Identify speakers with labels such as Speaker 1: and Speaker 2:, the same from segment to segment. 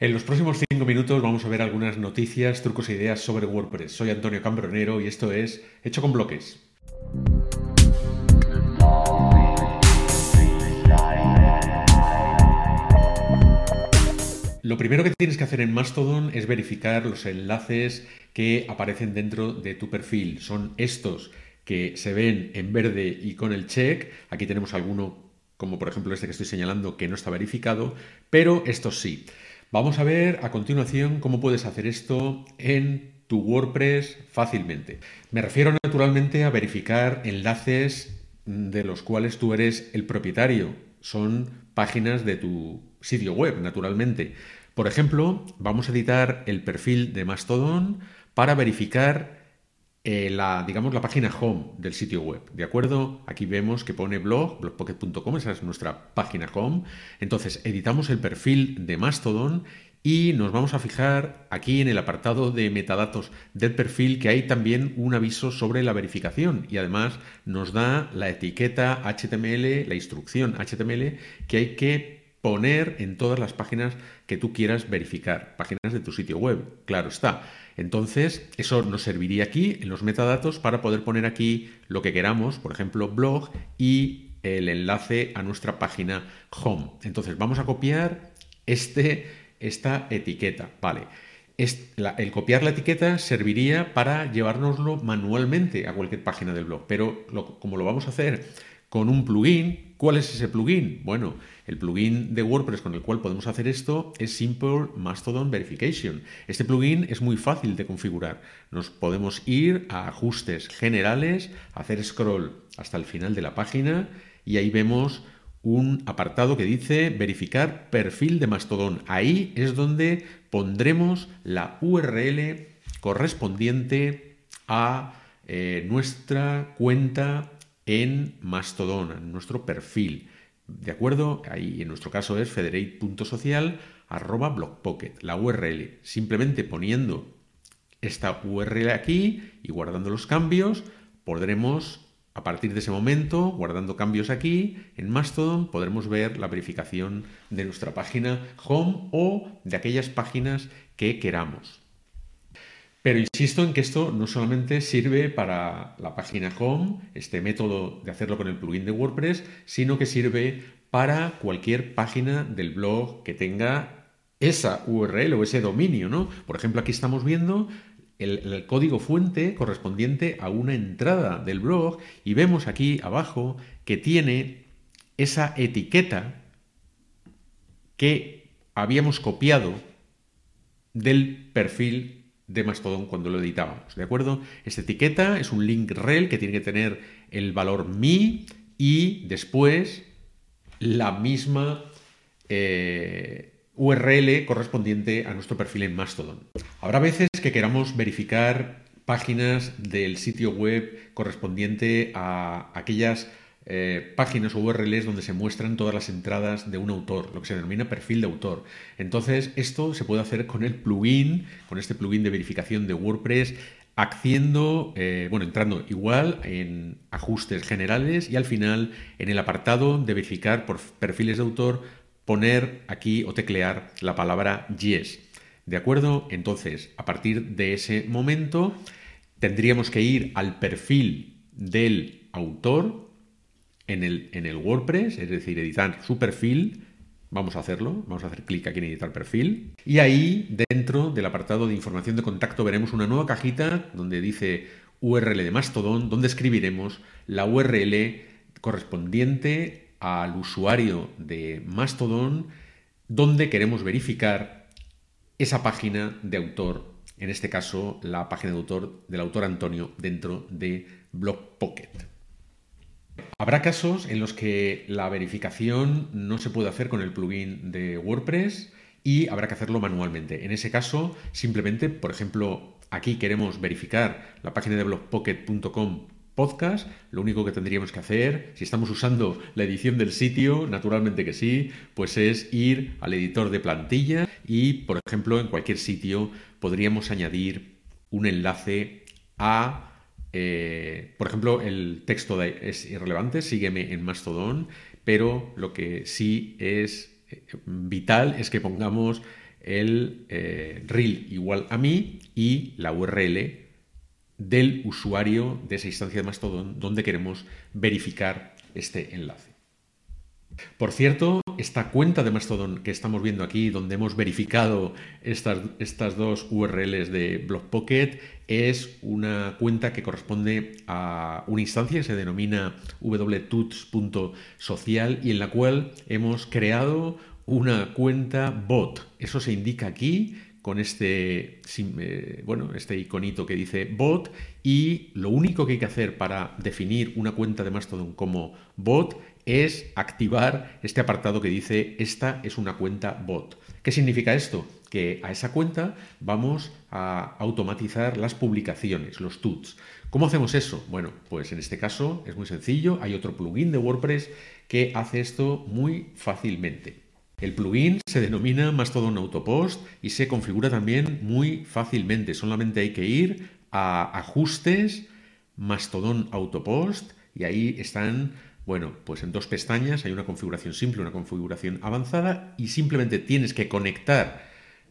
Speaker 1: En los próximos cinco minutos vamos a ver algunas noticias, trucos e ideas sobre WordPress. Soy Antonio Cambronero y esto es Hecho con Bloques. Lo primero que tienes que hacer en Mastodon es verificar los enlaces que aparecen dentro de tu perfil. Son estos que se ven en verde y con el check. Aquí tenemos alguno, como por ejemplo este que estoy señalando, que no está verificado, pero estos sí. Vamos a ver a continuación cómo puedes hacer esto en tu WordPress fácilmente. Me refiero naturalmente a verificar enlaces de los cuales tú eres el propietario. Son páginas de tu sitio web, naturalmente. Por ejemplo, vamos a editar el perfil de Mastodon para verificar eh, la, digamos, la página home del sitio web. ¿De acuerdo? Aquí vemos que pone blog, blogpocket.com, esa es nuestra página home. Entonces, editamos el perfil de Mastodon y nos vamos a fijar aquí en el apartado de metadatos del perfil que hay también un aviso sobre la verificación y además nos da la etiqueta HTML, la instrucción HTML que hay que poner en todas las páginas que tú quieras verificar, páginas de tu sitio web, claro está. Entonces, eso nos serviría aquí en los metadatos para poder poner aquí lo que queramos, por ejemplo, blog y el enlace a nuestra página home. Entonces, vamos a copiar este, esta etiqueta, ¿vale? el copiar la etiqueta serviría para llevárnoslo manualmente a cualquier página del blog, pero como lo vamos a hacer con un plugin. ¿Cuál es ese plugin? Bueno, el plugin de WordPress con el cual podemos hacer esto es Simple Mastodon Verification. Este plugin es muy fácil de configurar. Nos podemos ir a ajustes generales, hacer scroll hasta el final de la página y ahí vemos un apartado que dice verificar perfil de Mastodon. Ahí es donde pondremos la URL correspondiente a eh, nuestra cuenta en Mastodon, en nuestro perfil. ¿De acuerdo? Ahí en nuestro caso es federate.social arroba blogpocket, la URL. Simplemente poniendo esta URL aquí y guardando los cambios, podremos, a partir de ese momento, guardando cambios aquí, en Mastodon, podremos ver la verificación de nuestra página home o de aquellas páginas que queramos. Pero insisto en que esto no solamente sirve para la página home, este método de hacerlo con el plugin de WordPress, sino que sirve para cualquier página del blog que tenga esa URL o ese dominio, ¿no? Por ejemplo, aquí estamos viendo el, el, código fuente correspondiente a una entrada del blog y vemos aquí abajo que tiene esa etiqueta que habíamos copiado del perfil de Mastodon cuando lo editábamos, ¿de acuerdo? Esta etiqueta es un link rel que tiene que tener el valor mi y después la misma eh, URL correspondiente a nuestro perfil en Mastodon. Habrá veces que queramos verificar páginas del sitio web correspondiente a aquellas eh, páginas o URLs donde se muestran todas las entradas de un autor, lo que se denomina perfil de autor. Entonces, esto se puede hacer con el plugin, con este plugin de verificación de WordPress, haciendo, eh, bueno, entrando igual en ajustes generales y al final en el apartado de verificar por perfiles de autor, poner aquí o teclear la palabra yes. ¿De acuerdo? Entonces, a partir de ese momento, tendríamos que ir al perfil del autor, en el, en el WordPress, es decir, editar su perfil. Vamos a hacerlo, vamos a hacer clic aquí en editar perfil. Y ahí, dentro del apartado de información de contacto, veremos una nueva cajita donde dice URL de Mastodon, donde escribiremos la URL correspondiente al usuario de Mastodon, donde queremos verificar esa página de autor, en este caso la página de autor del autor Antonio dentro de Blogpocket. Habrá casos en los que la verificación no se puede hacer con el plugin de WordPress y habrá que hacerlo manualmente. En ese caso, simplemente, por ejemplo, aquí queremos verificar la página de blogpocket.com podcast, lo único que tendríamos que hacer, si estamos usando la edición del sitio, naturalmente que sí, pues es ir al editor de plantilla y, por ejemplo, en cualquier sitio podríamos añadir un enlace a eh, por ejemplo, el texto es irrelevante, sígueme en Mastodon, pero lo que sí es eh, vital es que pongamos el eh, reel igual a mí y la URL del usuario de esa instancia de Mastodon donde queremos verificar este enlace. Por cierto, esta cuenta de Mastodon que estamos viendo aquí, donde hemos verificado estas, estas dos URLs de BlockPocket, es una cuenta que corresponde a una instancia que se denomina wtuts.social y en la cual hemos creado una cuenta bot. Eso se indica aquí con este, eh, bueno, este iconito que dice bot y lo único que hay que hacer para definir una cuenta de Mastodon como bot es activar este apartado que dice esta es una cuenta bot. ¿Qué significa esto? Que a esa cuenta vamos a automatizar las publicaciones, los tuts. ¿Cómo hacemos eso? Bueno, pues en este caso es muy sencillo. Hay otro plugin de WordPress que hace esto muy fácilmente. El plugin se denomina Mastodon Autopost y se configura también muy fácilmente. Solamente hay que ir a Ajustes, Mastodon Autopost y ahí están, bueno, pues en dos pestañas hay una configuración simple, una configuración avanzada y simplemente tienes que conectar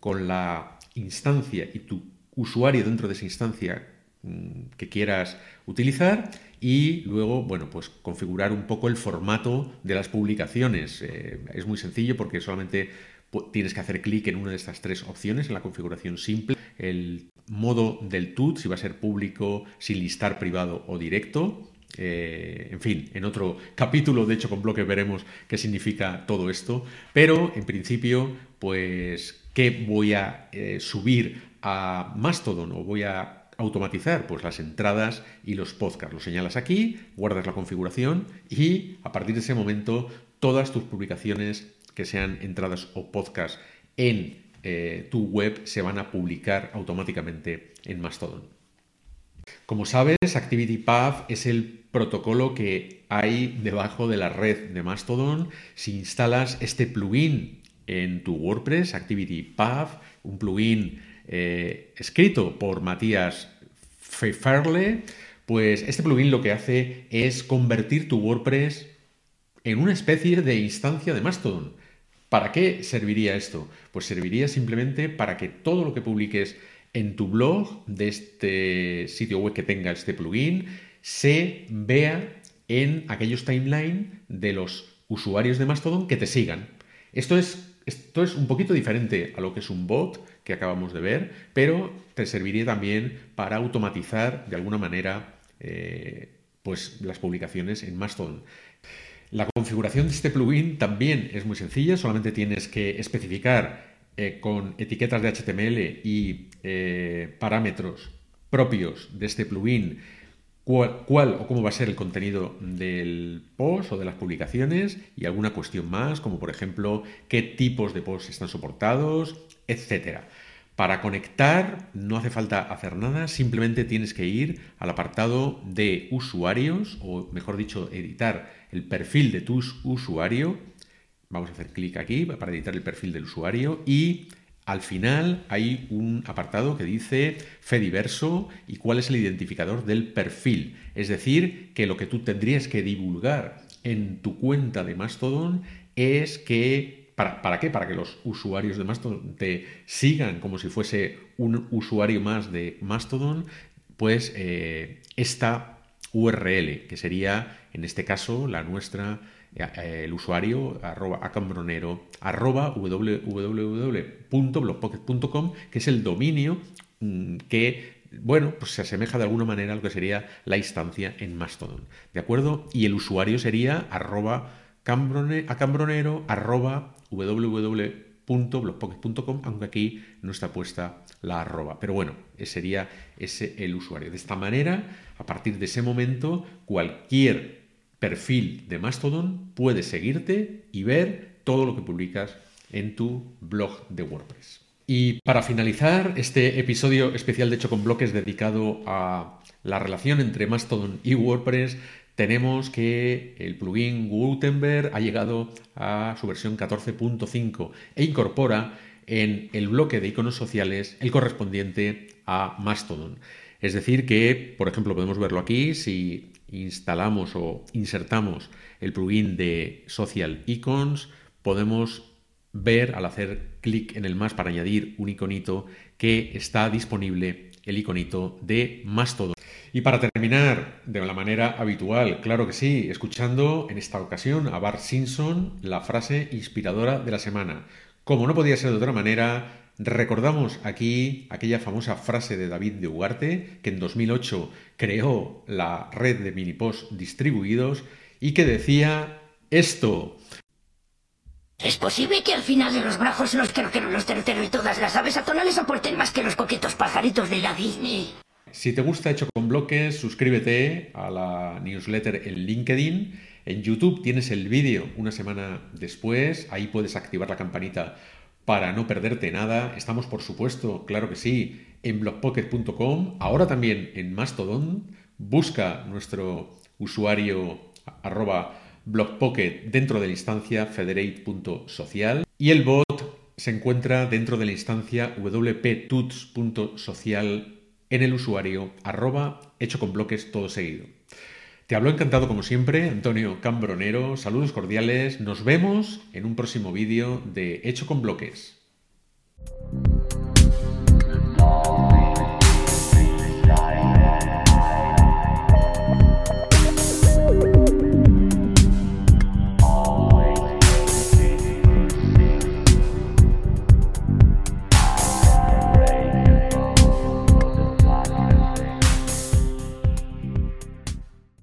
Speaker 1: con la instancia y tu usuario dentro de esa instancia mm, que quieras utilizar y luego, bueno, pues configurar un poco el formato de las publicaciones. Eh, es muy sencillo porque solamente tienes que hacer clic en una de estas tres opciones en la configuración simple. El modo del TUT, si va a ser público, sin listar privado o directo. Eh, en fin, en otro capítulo, de hecho, con bloque veremos qué significa todo esto. Pero, en principio, pues, ¿qué voy a eh, subir a Mastodon o voy a automatizar pues las entradas y los podcasts. Lo señalas aquí, guardas la configuración y a partir de ese momento todas tus publicaciones que sean entradas o podcasts en eh, tu web se van a publicar automáticamente en Mastodon. Como sabes, ActivityPath es el protocolo que hay debajo de la red de Mastodon. Si instalas este plugin en tu WordPress, ActivityPath, un plugin eh, escrito por Matías Feferle, pues este plugin lo que hace es convertir tu WordPress en una especie de instancia de Mastodon. ¿Para qué serviría esto? Pues serviría simplemente para que todo lo que publiques en tu blog de este sitio web que tenga este plugin se vea en aquellos timeline de los usuarios de Mastodon que te sigan. Esto es, esto es un poquito diferente a lo que es un bot, que acabamos de ver, pero te serviría también para automatizar de alguna manera eh, pues las publicaciones en Mastodon. La configuración de este plugin también es muy sencilla, solamente tienes que especificar eh, con etiquetas de HTML y eh, parámetros propios de este plugin cuál, o cómo va a ser el contenido del post o de las publicaciones y alguna cuestión más, como por ejemplo qué tipos de posts están soportados, etcétera. Para conectar no hace falta hacer nada, simplemente tienes que ir al apartado de usuarios, o mejor dicho, editar el perfil de tu usuario. Vamos a hacer clic aquí para editar el perfil del usuario y al final hay un apartado que dice Fediverso y cuál es el identificador del perfil. Es decir, que lo que tú tendrías que divulgar en tu cuenta de Mastodon es que ¿Para, qué? Para que los usuarios de Mastodon te sigan como si fuese un usuario más de Mastodon, pues eh, esta URL, que sería en este caso la nuestra, el usuario arroba acambronero arroba www.blogpocket.com, que es el dominio mm, que bueno, pues se asemeja de alguna manera a lo que sería la instancia en Mastodon. ¿De acuerdo? Y el usuario sería arroba cambronero arroba www.blogpocket.com, aunque aquí no está puesta la arroba. Pero bueno, sería ese el usuario. De esta manera, a partir de ese momento, cualquier perfil de Mastodon puede seguirte y ver todo lo que publicas en tu blog de WordPress. Y para finalizar este episodio especial de hecho con bloques dedicado a la relación entre Mastodon y WordPress, tenemos que el plugin Gutenberg ha llegado a su versión 14.5 e incorpora en el bloque de iconos sociales el correspondiente a Mastodon. Es decir, que, por ejemplo, podemos verlo aquí, si instalamos o insertamos el plugin de Social Icons, podemos ver al hacer clic en el más para añadir un iconito que está disponible el iconito de Mastodon. Y para terminar, de la manera habitual, claro que sí, escuchando en esta ocasión a Bart Simpson la frase inspiradora de la semana. Como no podía ser de otra manera, recordamos aquí aquella famosa frase de David de Ugarte, que en 2008 creó la red de minipost distribuidos y que decía esto.
Speaker 2: ¿Es posible que al final de los brazos los terceros, los terceros y todas las aves atonales aporten más que los coquetos pajaritos de la Disney?
Speaker 1: Si te gusta Hecho con Bloques, suscríbete a la newsletter en LinkedIn. En YouTube tienes el vídeo una semana después. Ahí puedes activar la campanita para no perderte nada. Estamos, por supuesto, claro que sí, en blogpocket.com. Ahora también en Mastodon. Busca nuestro usuario arroba blogpocket dentro de la instancia federate.social y el bot se encuentra dentro de la instancia wptuts.social en el usuario arroba hecho con bloques todo seguido. Te hablo encantado como siempre, Antonio Cambronero, saludos cordiales, nos vemos en un próximo vídeo de Hecho con bloques.